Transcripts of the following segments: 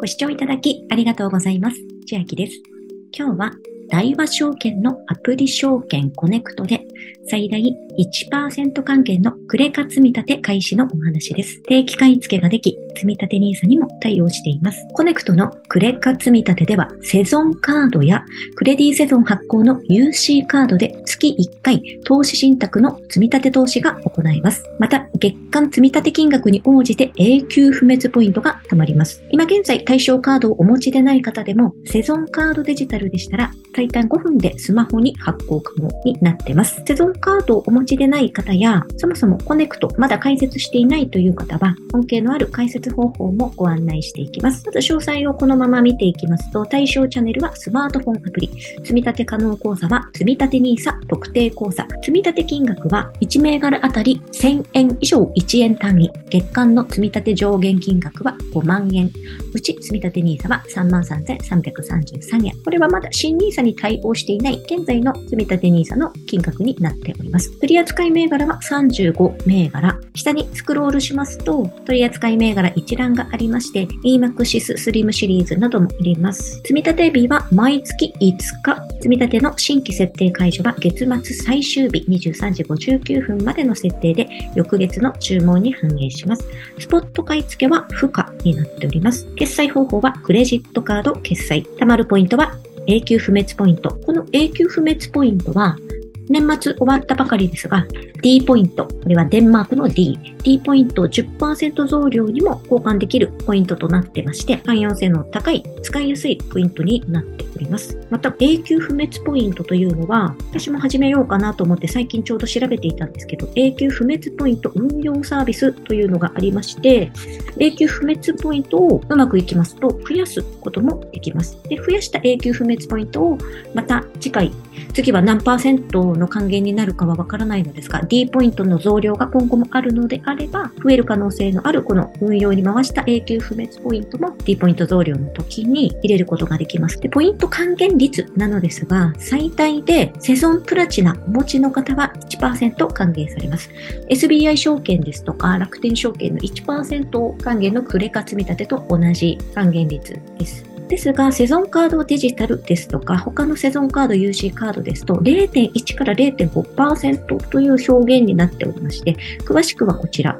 ご視聴いただきありがとうございます。千秋です。今日は大和証券のアプリ証券 CONNECT で最大1%還元のクレカ積み立て開始のお話です。定期買い付けができ、積立 NISA にも対応しています。コネクトのクレカ積み立てでは、セゾンカードやクレディセゾン発行の UC カードで月1回投資信託の積み立て投資が行えます。また、月間積み立て金額に応じて永久不滅ポイントが貯まります。今現在対象カードをお持ちでない方でも、セゾンカードデジタルでしたら、最短5分でスマホに発行可能になってます。セゾンカードをお持ちでない方や、そもそもコネクトまだ開設していないという方は、恩恵のある解説方法もご案内していきます。まず詳細をこのまま見ていきますと、対象チャンネルはスマートフォンアプリ、積立可能口座は積立 NISA 特定口座、積立金額は1銘柄あたり1000円以上1円単位、月間の積立上限金額は5万円、うち積立 NISA は33,333円。これはまだ新 NISA にに対応していない現在の積立 NISA の金額になっております。取扱銘柄は35銘柄。下にスクロールしますと、取扱銘柄一覧がありまして、EMAXIS Slim シリーズなども入れます。積立日は毎月5日。積立の新規設定解除は月末最終日23時59分までの設定で、翌月の注文に反映します。スポット買い付けは不可になっております。決済方法はクレジットカード決済。貯まるポイントは永久不滅ポイント。この永久不滅ポイントは、年末終わったばかりですが、D ポイント、これはデンマークの D、D ポイントを10%増量にも交換できるポイントとなってまして、汎用性の高い、使いやすいポイントになっております。また、永久不滅ポイントというのは、私も始めようかなと思って最近ちょうど調べていたんですけど、永久不滅ポイント運用サービスというのがありまして、永久不滅ポイントをうまくいきますと増やすこともできます。で、増やした永久不滅ポイントをまた次回次は何パーセントの還元になるかはわからないのですが、D ポイントの増量が今後もあるのであれば、増える可能性のあるこの運用に回した永久不滅ポイントも D ポイント増量の時に入れることができます。で、ポイント還元率なのですが、最大でセゾンプラチナお持ちの方は1%還元されます。SBI 証券ですとか楽天証券の1%還元のクレカ積み立てと同じ還元率です。ですが、セゾンカードデジタルですとか、他のセゾンカード UC カードですと、0.1から0.5%という表現になっておりまして、詳しくはこちら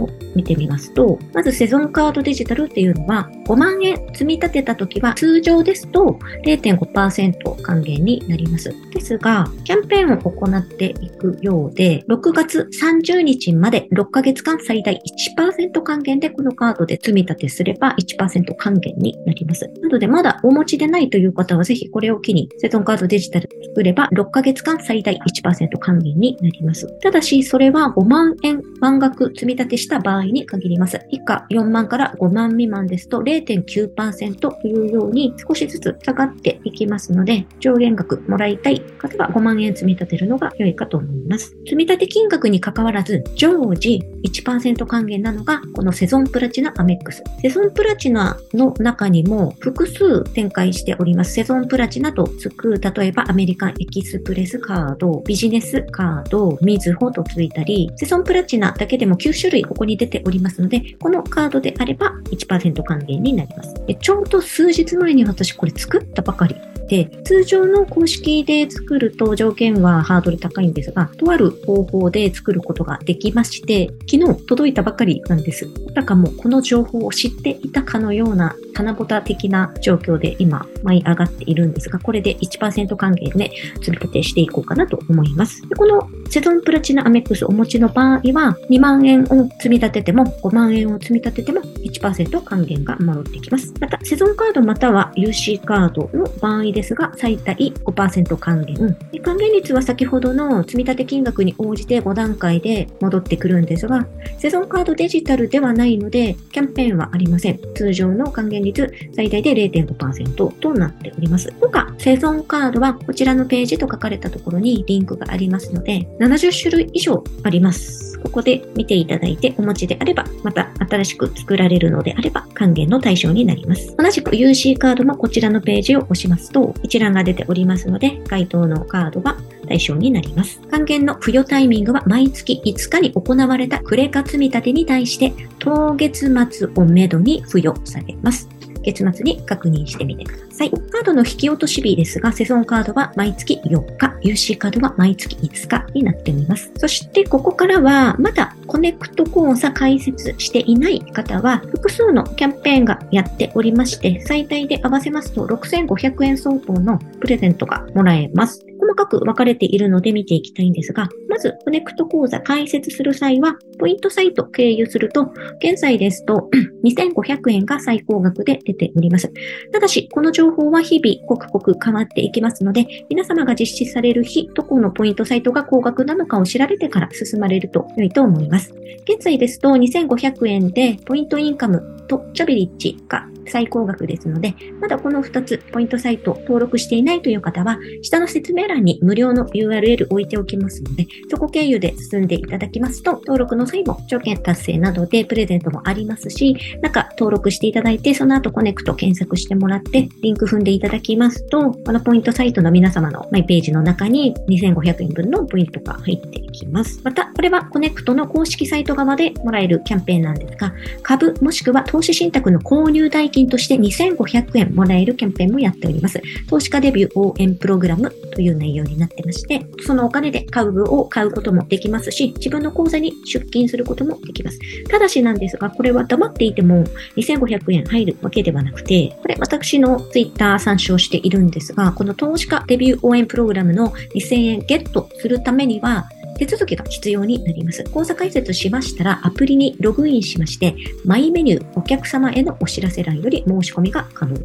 を見てみますと、まずセゾンカードデジタルっていうのは、5万円積み立てた時は、通常ですと0.5%還元になります。ですが、キャンペーンを行っていくようで、6月30日まで6ヶ月間最大1%還元でこのカードで積み立てすれば1%還元になります。なので、まだお持ちでないという方は、ぜひこれを機に、セゾンカードデジタル作れば、6ヶ月間最大1%還元になります。ただし、それは5万円満額積み立てした場合に限ります。以下4万から5万未満ですと0.9%というように少しずつ下がっていきますので、上限額もらいたい方は5万円積み立てるのが良いかと思います。積み立て金額に関わらず、常時1%還元なのがこのセゾンプラチナアメックス。セゾンプラチナの中にも複数展開しております。セゾンプラチナとつく、例えばアメリカンエキスプレスカード、ビジネスカード、ミズホとついたり、セゾンプラチナだけでも9種類ここに出てておりますので、このカードであれば1%還元になります。でちょうど数日前に私これ作ったばかりで、通常の公式で作ると条件はハードル高いんですが、とある方法で作ることができまして、昨日届いたばかりなんです。だかもうこの情報を知っていたかのような棚ぼた的な状況で今舞い上がっているんですが、これで1%還元で積み立てしていこうかなと思います。でこのセゾンプラチナアメックスお持ちの場合は、2万円を積み立てても、5万円を積み立てても1%還元が戻ってきます。また、セゾンカードまたは UC カードの場合ですが、最大5%還元。還元率は先ほどの積立金額に応じて5段階で戻ってくるんですが、セゾンカードデジタルではないので、キャンペーンはありません。通常の還元率最大で0.5%となっております。他、セゾンカードはこちらのページと書かれたところにリンクがありますので、70種類以上あります。ここで見ていただいてお持ちであれば、また新しく作られるのであれば、還元の対象になります。同じく UC カードもこちらのページを押しますと、一覧が出ておりますので、該当のカードが対象になります。還元の付与タイミングは毎月5日に行われたクレカ積立に対して、当月末をめどに付与されます。月末に確認してみてください。カードの引き落とし日ですが、セゾンカードは毎月4日、UC カードは毎月5日になっております。そしてここからは、まだコネクト口座開設していない方は、複数のキャンペーンがやっておりまして、最大で合わせますと6500円相当のプレゼントがもらえます。細かく分かれているので見ていきたいんですが、まず、コネクト口座開設する際は、ポイントサイト経由すると、現在ですと 2500円が最高額で出ております。ただし、この情報は日々刻々変わっていきますので、皆様が実施される日、どこのポイントサイトが高額なのかを調べてから進まれると良いと思います。現在ですと2500円でポイントインカムとチャビリッジが最高額ですので、まだこの2つポイントサイト登録していないという方は、下の説明欄に無料の URL 置いておきますので、そこ経由で進んでいただきますと、登録の際も条件達成などでプレゼントもありますし、中登録していただいて、その後コネクト検索してもらって、リンク踏んでいただきますと、このポイントサイトの皆様のマイページの中に2500円分のポイントが入っていきます。また、これはコネクトの公式サイト側でもらえるキャンペーンなんですが、株もしくは投資信託の購入代金として2500円もらえるキャンペーンもやっております。投資家デビュー応援プログラムという内容になってまして、そのお金で株を買うこともできますし、自分の口座に出金することもできます。ただしなんですが、これは黙っていても2500円入るわけではなくて、これ私の Twitter 参照しているんですが、この投資家デビュー応援プログラムの2000円ゲットするためには、手続きが必要になります。口座開設しましたら、アプリにログインしまして、マイメニュー、お客様へのお知らせ欄より申し込みが可能。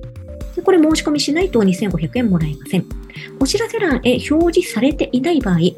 これ申し込みしないと2500円もらえません。お知らせ欄へ表示されていない場合、申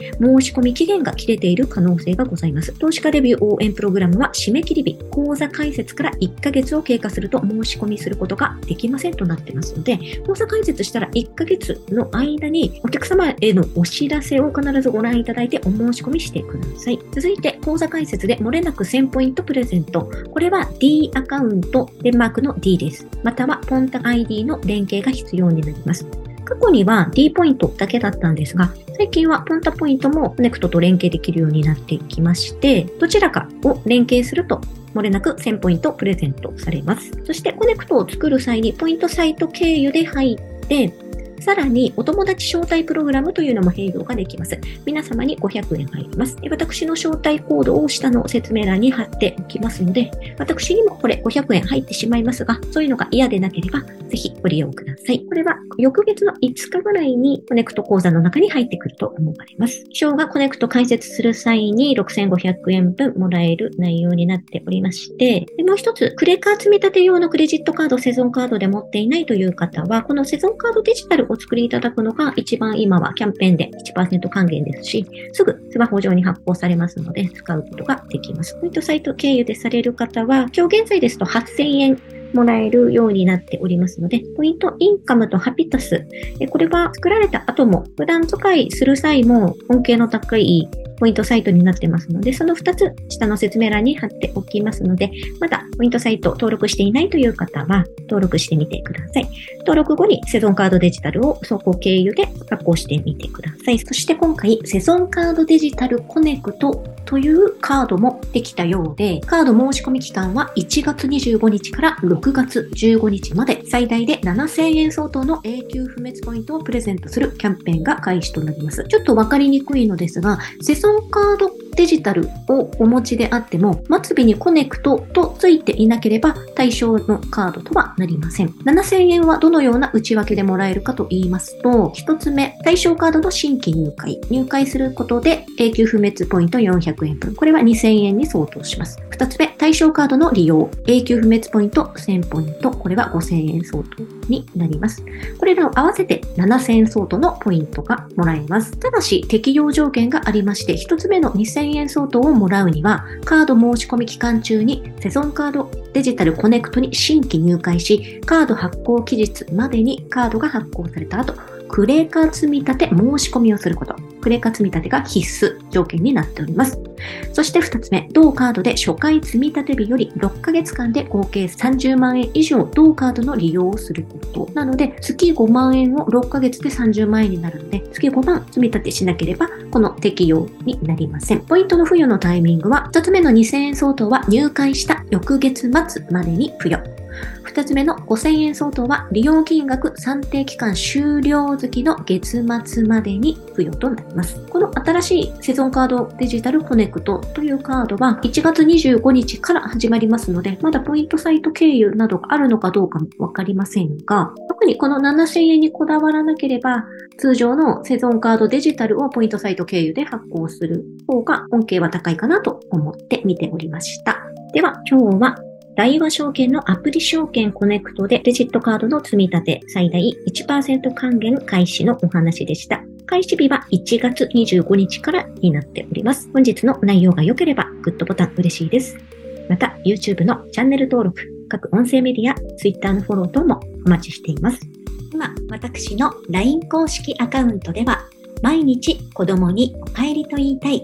し込み期限が切れている可能性がございます。投資家デビュー応援プログラムは締め切り日、講座開設から1ヶ月を経過すると申し込みすることができませんとなってますので、講座開設したら1ヶ月の間にお客様へのお知らせを必ずご覧いただいてお申し込みしてください。続いて、講座開設で漏れなく1000ポイントプレゼント。これは D アカウント、デンマークの D です。またはポンタ ID の連携が必要になります。過去には D ポイントだけだったんですが、最近はポンタポイントもコネクトと連携できるようになってきまして、どちらかを連携すると漏れなく1000ポイントプレゼントされます。そしてコネクトを作る際にポイントサイト経由で入って、さらに、お友達招待プログラムというのも併用ができます。皆様に500円入ります。私の招待コードを下の説明欄に貼っておきますので、私にもこれ500円入ってしまいますが、そういうのが嫌でなければ、ぜひご利用ください。これは翌月の5日ぐらいにコネクト口座の中に入ってくると思われます。賞がコネクト開設する際に6500円分もらえる内容になっておりまして、でもう一つ、クレカ積立用のクレジットカード、セゾンカードで持っていないという方は、このセゾンカードデジタルお作りいただくのが一番今はキャンペーンで1%還元ですし、すぐスマホ上に発行されますので使うことができます。ポイントサイト経由でされる方は、今日現在ですと8000円もらえるようになっておりますので、ポイントインカムとハピタス、これは作られた後も普段使いする際も恩恵の高いポイントサイトになってますので、その2つ下の説明欄に貼っておきますので、まだポイントサイト登録していないという方は登録してみてください。登録後にセゾンカードデジタルを走行経由で発行してみてください。そして今回、セゾンカードデジタルコネクトというカードもできたようで、カード申し込み期間は1月25日から6月15日まで最大で7000円相当の永久不滅ポイントをプレゼントするキャンペーンが開始となります。ちょっとわかりにくいのですが、セソンカードデジタルをお持ちであっても、末尾にコネクトとついていなければ対象のカードとはなりません。7000円はどのような内訳でもらえるかと言いますと、1つ目、対象カードの新規入会。入会することで永久不滅ポイント400円分。これは2000円に相当します。2つ目、対象カードの利用。永久不滅ポイント1000ポイント。これは5000円相当になります。これらを合わせて7000円相当のポイントがもらえます。ただし、適用条件がありまして、1つ目の2000 1000円相当をもらうには、カード申し込み期間中にセゾンカードデジタルコネクトに新規入会し、カード発行期日までにカードが発行された後、クレカ積立申し込みをすること。クレカ積立が必須条件になっております。そして2つ目、同カードで初回積立日より6ヶ月間で合計30万円以上同カードの利用をすること。なので、月5万円を6ヶ月で30万円になるので、月5万積み立てしなければ、この適用になりません。ポイントの付与のタイミングは、1つ目の2000円相当は入会した翌月末までに付与。2つ目の5000円相当は利用金額算定期間終了月の月末までに付与となります。この新しいセゾンカードデジタルコネクトというカードは1月25日から始まりますので、まだポイントサイト経由などがあるのかどうかもわかりませんが、特にこの7000円にこだわらなければ、通常のセゾンカードデジタルをポイントサイト経由で発行する方が恩恵は高いかなと思って見ておりました。では今日は大和証券のアプリ証券コネクトでデジットカードの積み立て最大1%還元開始のお話でした。開始日は1月25日からになっております。本日の内容が良ければグッドボタン嬉しいです。また YouTube のチャンネル登録、各音声メディア、Twitter のフォロー等もお待ちしています。今、私の LINE 公式アカウントでは毎日子供にお帰りと言いたい